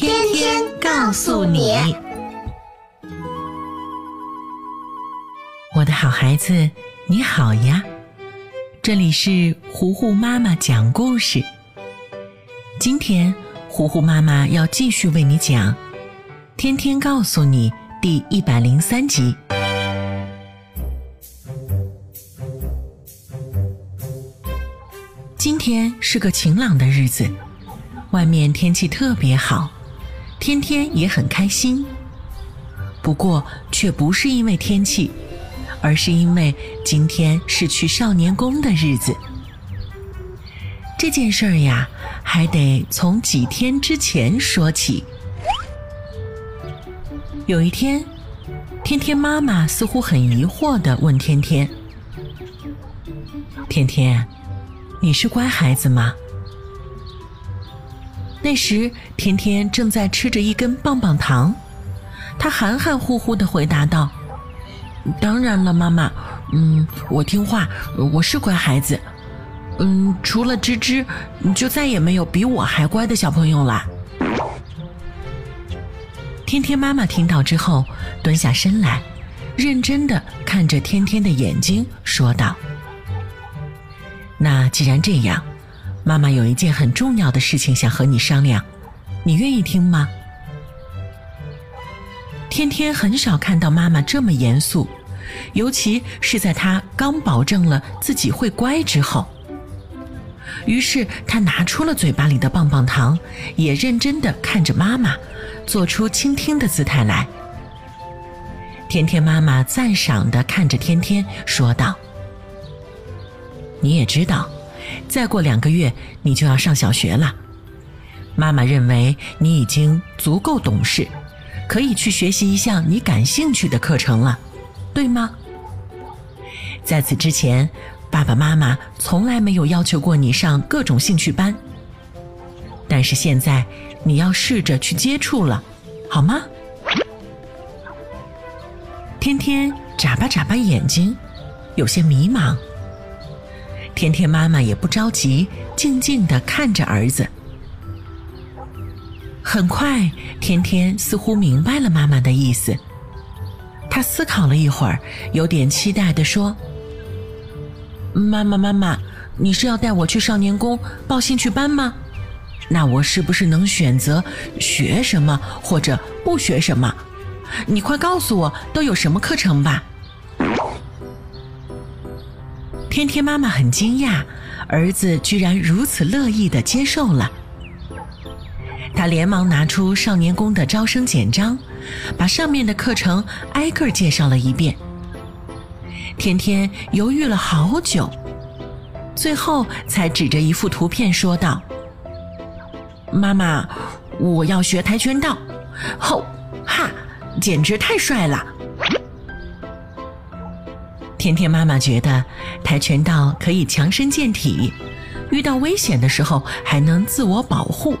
天天告诉你，我的好孩子，你好呀！这里是糊糊妈妈讲故事。今天，糊糊妈妈要继续为你讲《天天告诉你》第一百零三集。今天是个晴朗的日子，外面天气特别好。天天也很开心，不过却不是因为天气，而是因为今天是去少年宫的日子。这件事儿呀，还得从几天之前说起。有一天，天天妈妈似乎很疑惑的问天天：“天天，你是乖孩子吗？”那时，天天正在吃着一根棒棒糖，他含含糊糊的回答道：“当然了，妈妈，嗯，我听话，我是乖孩子，嗯，除了芝芝，就再也没有比我还乖的小朋友啦。”天天妈妈听到之后，蹲下身来，认真的看着天天的眼睛，说道：“那既然这样。”妈妈有一件很重要的事情想和你商量，你愿意听吗？天天很少看到妈妈这么严肃，尤其是在她刚保证了自己会乖之后。于是他拿出了嘴巴里的棒棒糖，也认真的看着妈妈，做出倾听的姿态来。天天妈妈赞赏的看着天天，说道：“你也知道。”再过两个月，你就要上小学了。妈妈认为你已经足够懂事，可以去学习一项你感兴趣的课程了，对吗？在此之前，爸爸妈妈从来没有要求过你上各种兴趣班。但是现在，你要试着去接触了，好吗？天天眨巴眨巴眼睛，有些迷茫。天天妈妈也不着急，静静的看着儿子。很快，天天似乎明白了妈妈的意思。他思考了一会儿，有点期待的说：“妈妈，妈妈，你是要带我去少年宫报兴趣班吗？那我是不是能选择学什么或者不学什么？你快告诉我都有什么课程吧。”天天妈妈很惊讶，儿子居然如此乐意的接受了。他连忙拿出少年宫的招生简章，把上面的课程挨个介绍了一遍。天天犹豫了好久，最后才指着一幅图片说道：“妈妈，我要学跆拳道，吼哈，简直太帅了！”天天妈妈觉得跆拳道可以强身健体，遇到危险的时候还能自我保护。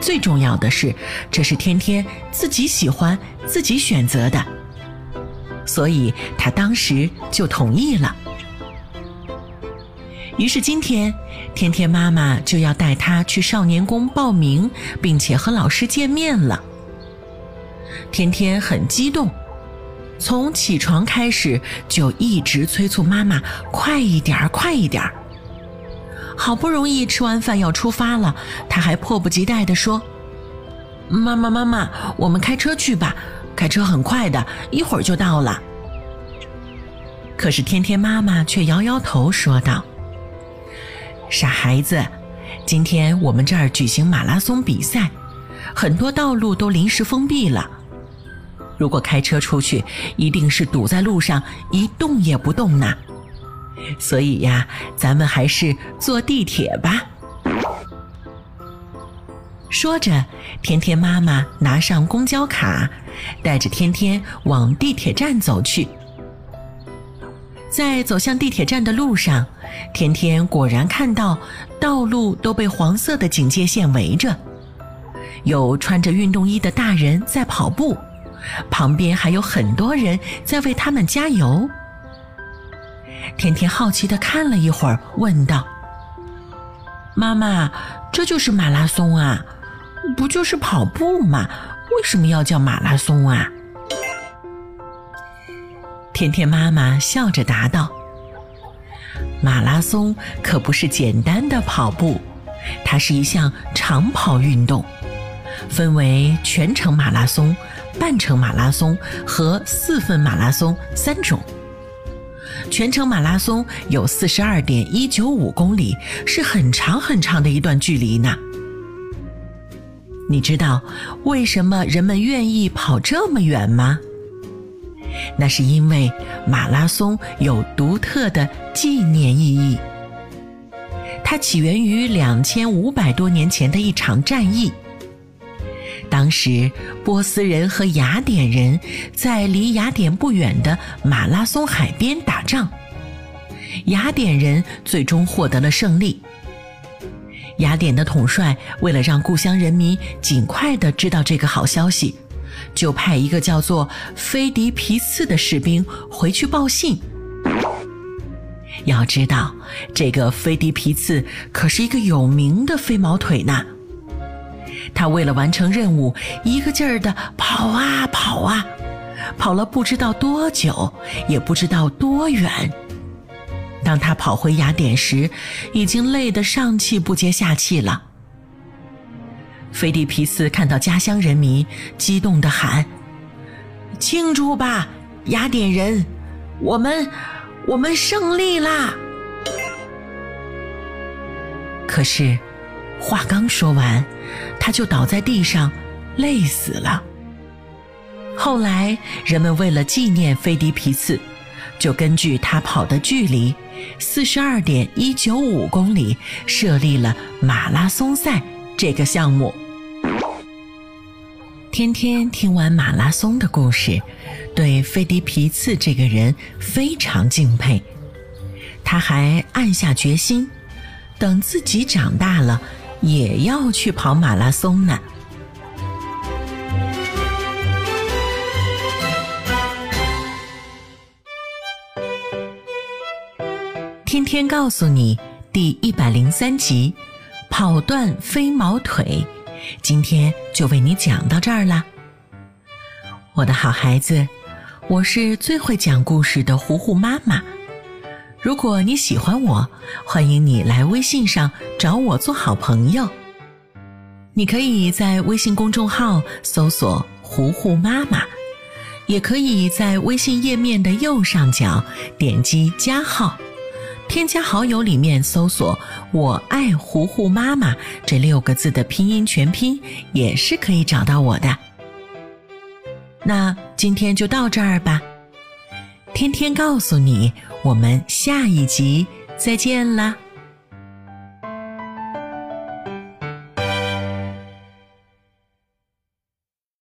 最重要的是，这是天天自己喜欢、自己选择的，所以他当时就同意了。于是今天，天天妈妈就要带他去少年宫报名，并且和老师见面了。天天很激动。从起床开始就一直催促妈妈快一点儿，快一点儿。好不容易吃完饭要出发了，他还迫不及待地说：“妈妈，妈妈，我们开车去吧，开车很快的，一会儿就到了。”可是天天妈妈却摇摇头说道：“傻孩子，今天我们这儿举行马拉松比赛，很多道路都临时封闭了。”如果开车出去，一定是堵在路上一动也不动呢。所以呀，咱们还是坐地铁吧。说着，天天妈妈拿上公交卡，带着天天往地铁站走去。在走向地铁站的路上，天天果然看到道路都被黄色的警戒线围着，有穿着运动衣的大人在跑步，旁边还有很多人在为他们加油。甜甜好奇地看了一会儿，问道：“妈妈，这就是马拉松啊？不就是跑步吗？为什么要叫马拉松啊？”甜甜妈妈笑着答道：“马拉松可不是简单的跑步，它是一项长跑运动，分为全程马拉松、半程马拉松和四分马拉松三种。全程马拉松有四十二点一九五公里，是很长很长的一段距离呢。你知道为什么人们愿意跑这么远吗？”那是因为马拉松有独特的纪念意义。它起源于两千五百多年前的一场战役。当时，波斯人和雅典人在离雅典不远的马拉松海边打仗，雅典人最终获得了胜利。雅典的统帅为了让故乡人民尽快的知道这个好消息。就派一个叫做菲迪皮次的士兵回去报信。要知道，这个菲迪皮次可是一个有名的飞毛腿呢。他为了完成任务，一个劲儿的跑啊跑啊，跑了不知道多久，也不知道多远。当他跑回雅典时，已经累得上气不接下气了。菲迪皮斯看到家乡人民，激动地喊：“庆祝吧，雅典人！我们，我们胜利啦！”可是，话刚说完，他就倒在地上，累死了。后来，人们为了纪念菲迪皮茨，就根据他跑的距离——四十二点一九五公里，设立了马拉松赛这个项目。天天听完马拉松的故事，对菲迪皮茨这个人非常敬佩。他还暗下决心，等自己长大了，也要去跑马拉松呢。天天告诉你第一百零三集：跑断飞毛腿。今天就为你讲到这儿了，我的好孩子，我是最会讲故事的糊糊妈妈。如果你喜欢我，欢迎你来微信上找我做好朋友。你可以在微信公众号搜索“糊糊妈妈”，也可以在微信页面的右上角点击加号。添加好友里面搜索“我爱糊糊妈妈”这六个字的拼音全拼，也是可以找到我的。那今天就到这儿吧，天天告诉你，我们下一集再见啦。